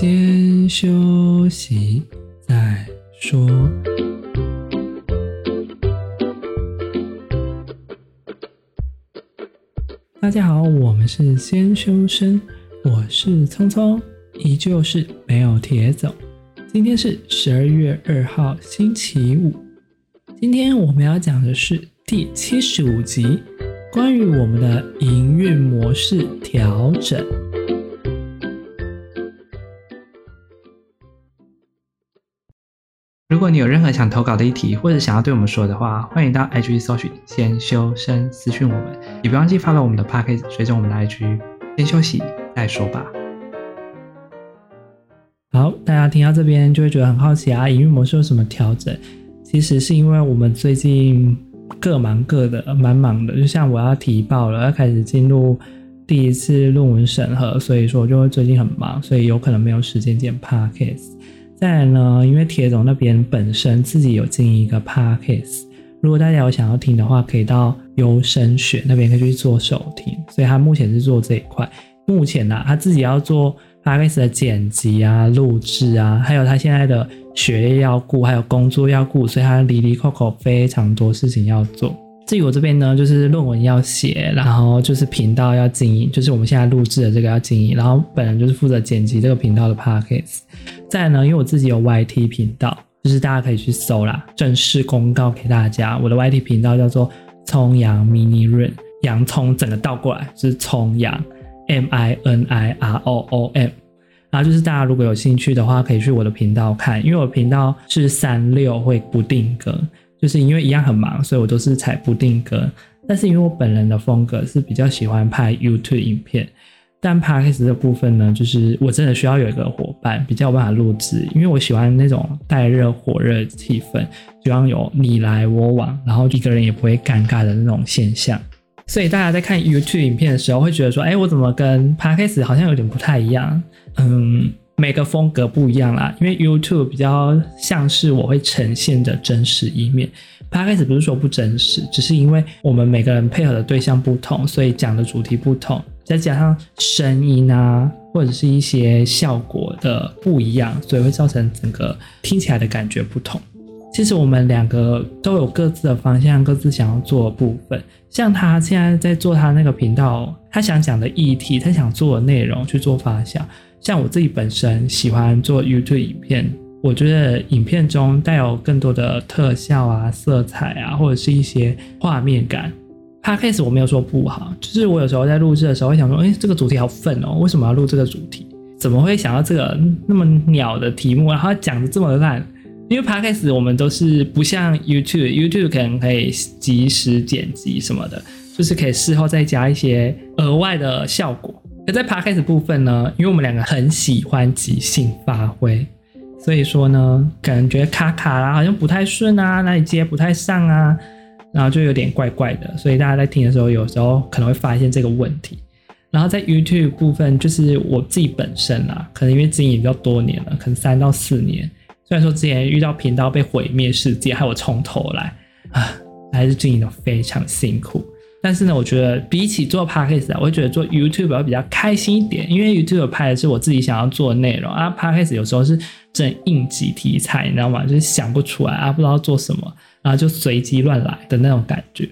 先休息再说。大家好，我们是先修身，我是聪聪，依旧是没有铁总。今天是十二月二号，星期五。今天我们要讲的是第七十五集，关于我们的营运模式调整。如果你有任何想投稿的议题，或者想要对我们说的话，欢迎到 IG 搜寻“先修身”私讯我们，也别忘记 follow 我们的 Podcast，随着我们的 IG。先休息再说吧。好，大家听到这边就会觉得很好奇啊，营运模式有什么调整？其实是因为我们最近各忙各的，蛮忙的。就像我要提报了，要开始进入第一次论文审核，所以说就会最近很忙，所以有可能没有时间剪 Podcast。再来呢，因为铁总那边本身自己有经营一个 Podcast，如果大家有想要听的话，可以到优生学那边可以去做收听。所以他目前是做这一块。目前呢、他自己要做。Podcast 的剪辑啊、录制啊，还有他现在的学业要顾，还有工作要顾，所以他离离扣扣非常多事情要做。至于我这边呢，就是论文要写，然后就是频道要经营，就是我们现在录制的这个要经营，然后本人就是负责剪辑这个频道的 Podcast。再呢，因为我自己有 YT 频道，就是大家可以去搜啦，正式公告给大家，我的 YT 频道叫做葱洋 Mini Run，洋葱整个倒过来是葱洋。M I N I R O O M，然后就是大家如果有兴趣的话，可以去我的频道看，因为我频道是三六会不定更，就是因为一样很忙，所以我都是采不定更。但是因为我本人的风格是比较喜欢拍 YouTube 影片，但 Podcast 的部分呢，就是我真的需要有一个伙伴比较有办法录制，因为我喜欢那种带热火热气氛，希望有你来我往，然后一个人也不会尴尬的那种现象。所以大家在看 YouTube 影片的时候，会觉得说：“哎，我怎么跟 Podcast 好像有点不太一样？”嗯，每个风格不一样啦。因为 YouTube 比较像是我会呈现的真实一面，Podcast 不是说不真实，只是因为我们每个人配合的对象不同，所以讲的主题不同，再加上声音啊，或者是一些效果的不一样，所以会造成整个听起来的感觉不同。其实我们两个都有各自的方向，各自想要做的部分。像他现在在做他那个频道，他想讲的议题，他想做的内容去做发想。像我自己本身喜欢做 YouTube 影片，我觉得影片中带有更多的特效啊、色彩啊，或者是一些画面感。Podcast 我没有说不好，就是我有时候在录制的时候会想说，哎，这个主题好粪哦，为什么要录这个主题？怎么会想到这个那么鸟的题目，然后讲的这么烂？因为 Podcast 我们都是不像 YouTube，YouTube 可能可以即时剪辑什么的，就是可以事后再加一些额外的效果。而在 Podcast 部分呢，因为我们两个很喜欢即兴发挥，所以说呢，感觉卡卡啦，好像不太顺啊，哪里接不太上啊，然后就有点怪怪的。所以大家在听的时候，有时候可能会发现这个问题。然后在 YouTube 部分，就是我自己本身啦，可能因为经营比较多年了，可能三到四年。虽然说之前遇到频道被毁灭事件，害我从头来啊，还是经营的非常辛苦。但是呢，我觉得比起做 Podcast，我会觉得做 YouTube 要比较开心一点，因为 YouTube 拍的是我自己想要做的内容啊，Podcast 有时候是整应急题材，你知道吗？就是想不出来啊，不知道做什么，然后就随机乱来的那种感觉。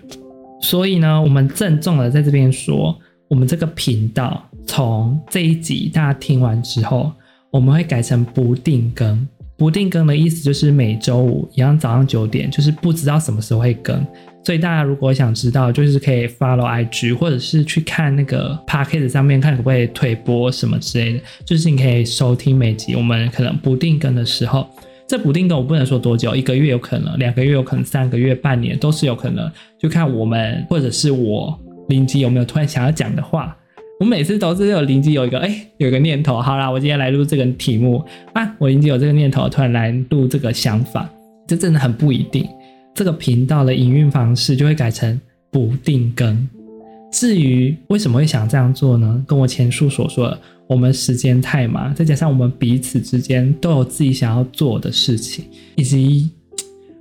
所以呢，我们郑重的在这边说，我们这个频道从这一集大家听完之后，我们会改成不定更。不定更的意思就是每周五一样早上九点，就是不知道什么时候会更，所以大家如果想知道，就是可以 follow IG 或者是去看那个 Podcast 上面看可不可以推播什么之类的，就是你可以收听每集我们可能不定更的时候，这不定更我不能说多久，一个月有可能，两个月有可能，三个月、半年都是有可能，就看我们或者是我临机有没有突然想要讲的话。我每次都是有灵机有一个哎，有一个念头，好啦，我今天来录这个题目啊，我灵机有这个念头，突然来录这个想法，这真的很不一定。这个频道的营运方式就会改成不定更。至于为什么会想这样做呢？跟我前述所说的，我们时间太忙，再加上我们彼此之间都有自己想要做的事情，以及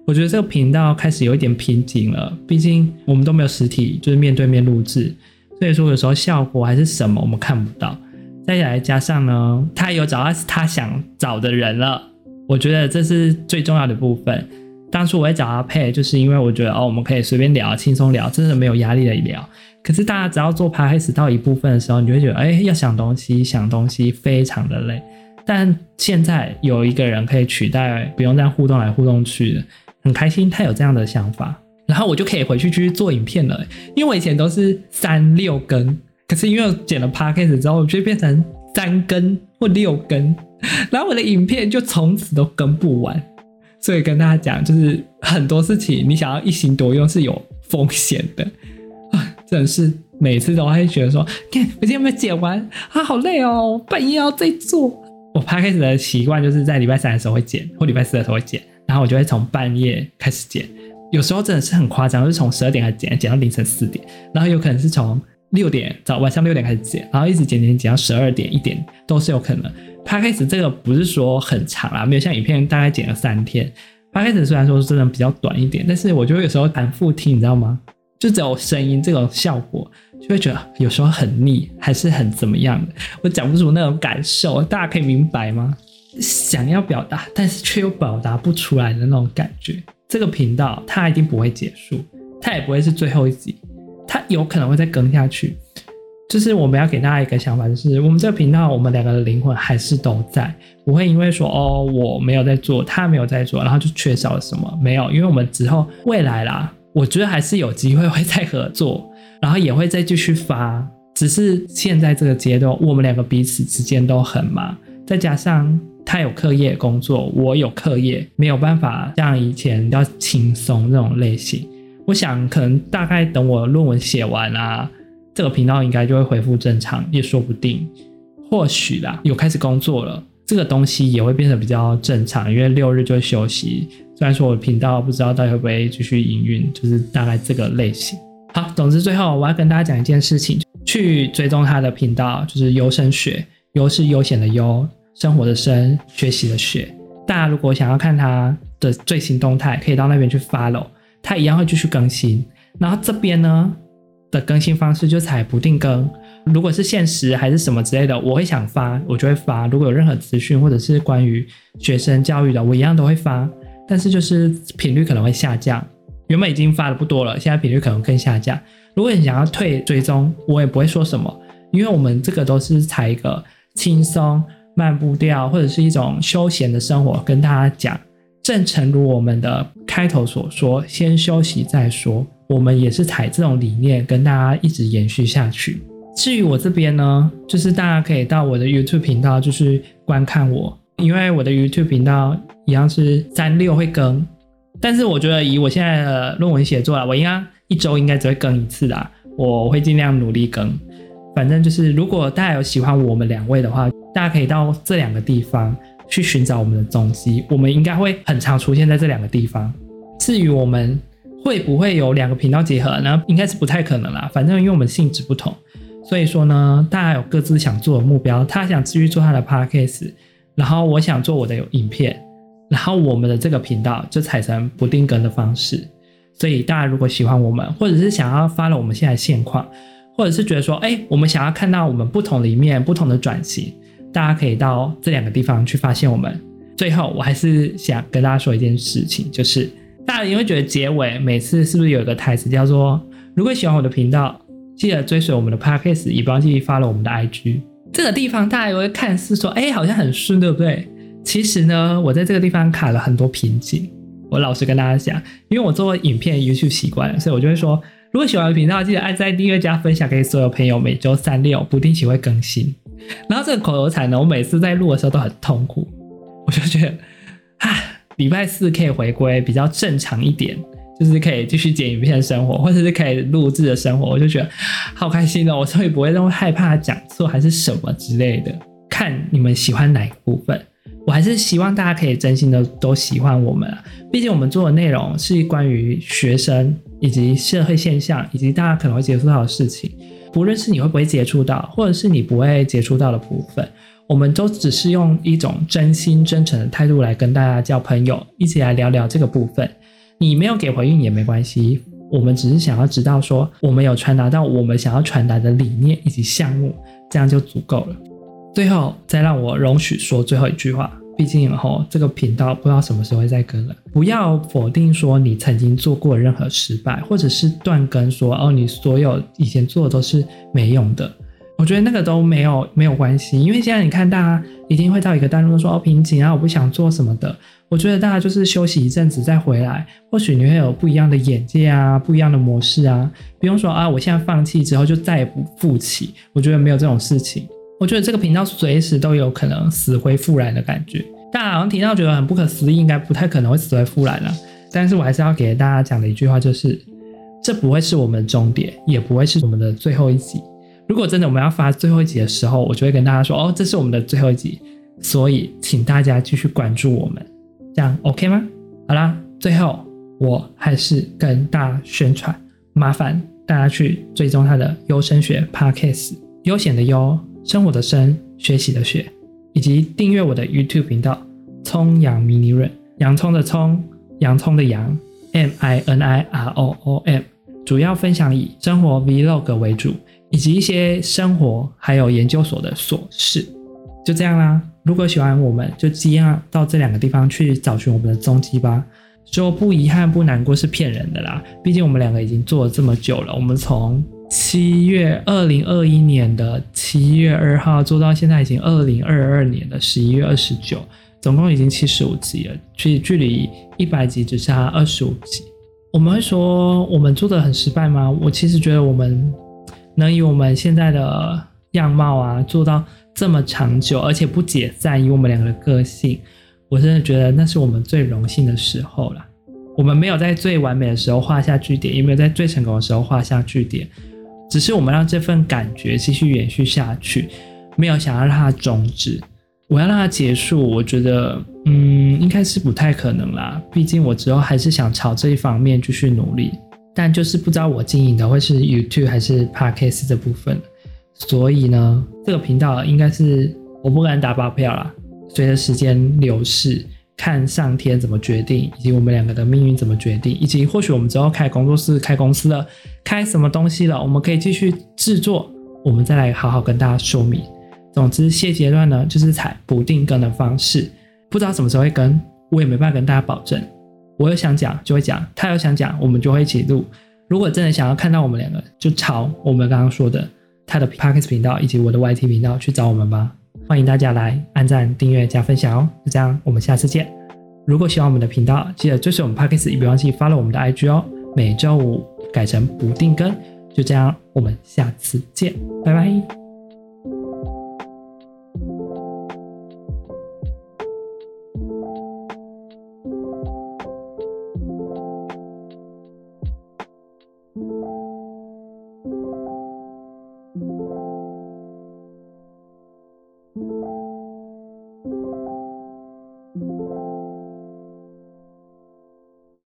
我觉得这个频道开始有一点瓶颈了。毕竟我们都没有实体，就是面对面录制。所以说，有时候效果还是什么，我们看不到。再来加上呢，他有找到他想找的人了，我觉得这是最重要的部分。当初我会找他配，就是因为我觉得哦，我们可以随便聊，轻松聊，真的没有压力的聊。可是大家只要做 podcast 到一部分的时候，你就会觉得，哎，要想东西，想东西非常的累。但现在有一个人可以取代，不用这样互动来互动去的，很开心。他有这样的想法，然后我就可以回去继续做影片了。因为我以前都是三六更，可是因为剪了 podcast 之后，我就变成三更或六更，然后我的影片就从此都更不完。所以跟大家讲，就是很多事情你想要一心多用是有风险的啊！真的是每次都会觉得说，看我今天有没有剪完啊？好累哦，半夜要再做。我拍开始的习惯就是在礼拜三的时候会剪，或礼拜四的时候会剪，然后我就会从半夜开始剪。有时候真的是很夸张，就是从十二点开始剪，剪到凌晨四点，然后有可能是从六点早晚上六点开始剪，然后一直剪剪剪到十二点一点都是有可能。八开始这个不是说很长啊，没有像影片大概剪了三天。八开始虽然说是真的比较短一点，但是我觉得有时候反复听，你知道吗？就只有声音这种效果。就会觉得有时候很腻，还是很怎么样的，我讲不出那种感受，大家可以明白吗？想要表达，但是却又表达不出来的那种感觉。这个频道它一定不会结束，它也不会是最后一集，它有可能会再更下去。就是我们要给大家一个想法，就是我们这个频道，我们两个的灵魂还是都在，不会因为说哦我没有在做，他没有在做，然后就缺少了什么？没有，因为我们之后未来啦，我觉得还是有机会会再合作。然后也会再继续发，只是现在这个阶段，我们两个彼此之间都很忙，再加上他有课业工作，我有课业，没有办法像以前比较轻松这种类型。我想可能大概等我论文写完啊，这个频道应该就会恢复正常，也说不定。或许啦，有开始工作了，这个东西也会变得比较正常，因为六日就会休息。虽然说我的频道不知道到底会不会继续营运，就是大概这个类型。好，总之最后我要跟大家讲一件事情，去追踪他的频道，就是优生学，优是悠闲的优，生活的生，学习的学。大家如果想要看他的最新动态，可以到那边去 follow，他一样会继续更新。然后这边呢的更新方式就采不定更，如果是限时还是什么之类的，我会想发，我就会发。如果有任何资讯或者是关于学生教育的，我一样都会发，但是就是频率可能会下降。原本已经发的不多了，现在频率可能更下降。如果你想要退追踪，我也不会说什么，因为我们这个都是采一个轻松慢步调或者是一种休闲的生活，跟大家讲。正诚如我们的开头所说，先休息再说。我们也是采这种理念，跟大家一直延续下去。至于我这边呢，就是大家可以到我的 YouTube 频道，就是观看我，因为我的 YouTube 频道一样是三六会更。但是我觉得以我现在的论文写作啊，我应该一周应该只会更一次啦。我会尽量努力更。反正就是，如果大家有喜欢我们两位的话，大家可以到这两个地方去寻找我们的踪迹。我们应该会很常出现在这两个地方。至于我们会不会有两个频道结合呢？应该是不太可能啦。反正因为我们性质不同，所以说呢，大家有各自想做的目标。他想继续做他的 podcast，然后我想做我的影片。然后我们的这个频道就采成不定更的方式，所以大家如果喜欢我们，或者是想要发了我们现在现况，或者是觉得说，哎，我们想要看到我们不同的一面、不同的转型，大家可以到这两个地方去发现我们。最后，我还是想跟大家说一件事情，就是大家也会觉得结尾每次是不是有一个台词叫做，如果喜欢我的频道，记得追随我们的 podcast，也不要记得 follow 我们的 IG。这个地方大家也会看似说，哎，好像很顺，对不对？其实呢，我在这个地方卡了很多瓶颈。我老实跟大家讲，因为我做影片 YouTube 习惯，所以我就会说，如果喜欢的频道，记得按赞、订阅、加分享给所有朋友。每周三六不定期会更新。然后这个口头禅呢，我每次在录的时候都很痛苦。我就觉得，唉，礼拜四可以回归比较正常一点，就是可以继续剪影片生活，或者是可以录制的生活，我就觉得好开心哦。我终于不会那么害怕讲错还是什么之类的。看你们喜欢哪个部分。我还是希望大家可以真心的都喜欢我们啊，毕竟我们做的内容是关于学生以及社会现象，以及大家可能会接触到的事情。不论是你会不会接触到，或者是你不会接触到的部分，我们都只是用一种真心真诚的态度来跟大家交朋友，一起来聊聊这个部分。你没有给回应也没关系，我们只是想要知道说，我们有传达到我们想要传达的理念以及项目，这样就足够了。最后再让我容许说最后一句话。毕竟以后这个频道不知道什么时候会再更了。不要否定说你曾经做过任何失败，或者是断更说哦，你所有以前做的都是没用的。我觉得那个都没有没有关系，因为现在你看大家一定会到一个段落说哦，瓶颈啊，我不想做什么的。我觉得大家就是休息一阵子再回来，或许你会有不一样的眼界啊，不一样的模式啊。不用说啊，我现在放弃之后就再也不复起。我觉得没有这种事情。我觉得这个频道随时都有可能死灰复燃的感觉，大家好像听到觉得很不可思议，应该不太可能会死灰复燃了。但是我还是要给大家讲的一句话就是，这不会是我们的终点，也不会是我们的最后一集。如果真的我们要发最后一集的时候，我就会跟大家说，哦，这是我们的最后一集，所以请大家继续关注我们，这样 OK 吗？好啦，最后我还是跟大家宣传，麻烦大家去追踪他的优生学 Podcast，悠闲的悠。生活的生，学习的学，以及订阅我的 YouTube 频道“葱阳迷你润”，洋葱的葱，洋葱的洋，M I N I R O O M，主要分享以生活 Vlog 为主，以及一些生活还有研究所的琐事。就这样啦，如果喜欢我们，就尽量到这两个地方去找寻我们的踪迹吧。说不遗憾不难过是骗人的啦，毕竟我们两个已经做了这么久了，我们从。七月二零二一年的七月二号做到现在已经二零二二年的十一月二十九，总共已经七十五集了，距距离一百集只差二十五集。我们会说我们做的很失败吗？我其实觉得我们能以我们现在的样貌啊做到这么长久，而且不解散，以我们两个的个性，我真的觉得那是我们最荣幸的时候了。我们没有在最完美的时候画下句点，也没有在最成功的时候画下句点。只是我们让这份感觉继续延续下去，没有想要让它终止。我要让它结束，我觉得，嗯，应该是不太可能啦。毕竟我之后还是想朝这一方面继续努力，但就是不知道我经营的会是 YouTube 还是 Podcast 这部分。所以呢，这个频道应该是我不敢打包票啦。随着时间流逝。看上天怎么决定，以及我们两个的命运怎么决定，以及或许我们之后开工作室、开公司了，开什么东西了，我们可以继续制作，我们再来好好跟大家说明。总之，现阶段呢，就是采不定更的方式，不知道什么时候会更，我也没办法跟大家保证。我有想讲就会讲，他有想讲，我们就会一起录。如果真的想要看到我们两个，就朝我们刚刚说的他的 Podcast 频道以及我的 YT 频道去找我们吧。欢迎大家来按赞、订阅、加分享哦！就这样，我们下次见。如果喜欢我们的频道，记得追随我们 Podcast，也别忘记发了我们的 IG 哦。每周五改成不定更，就这样，我们下次见，拜拜。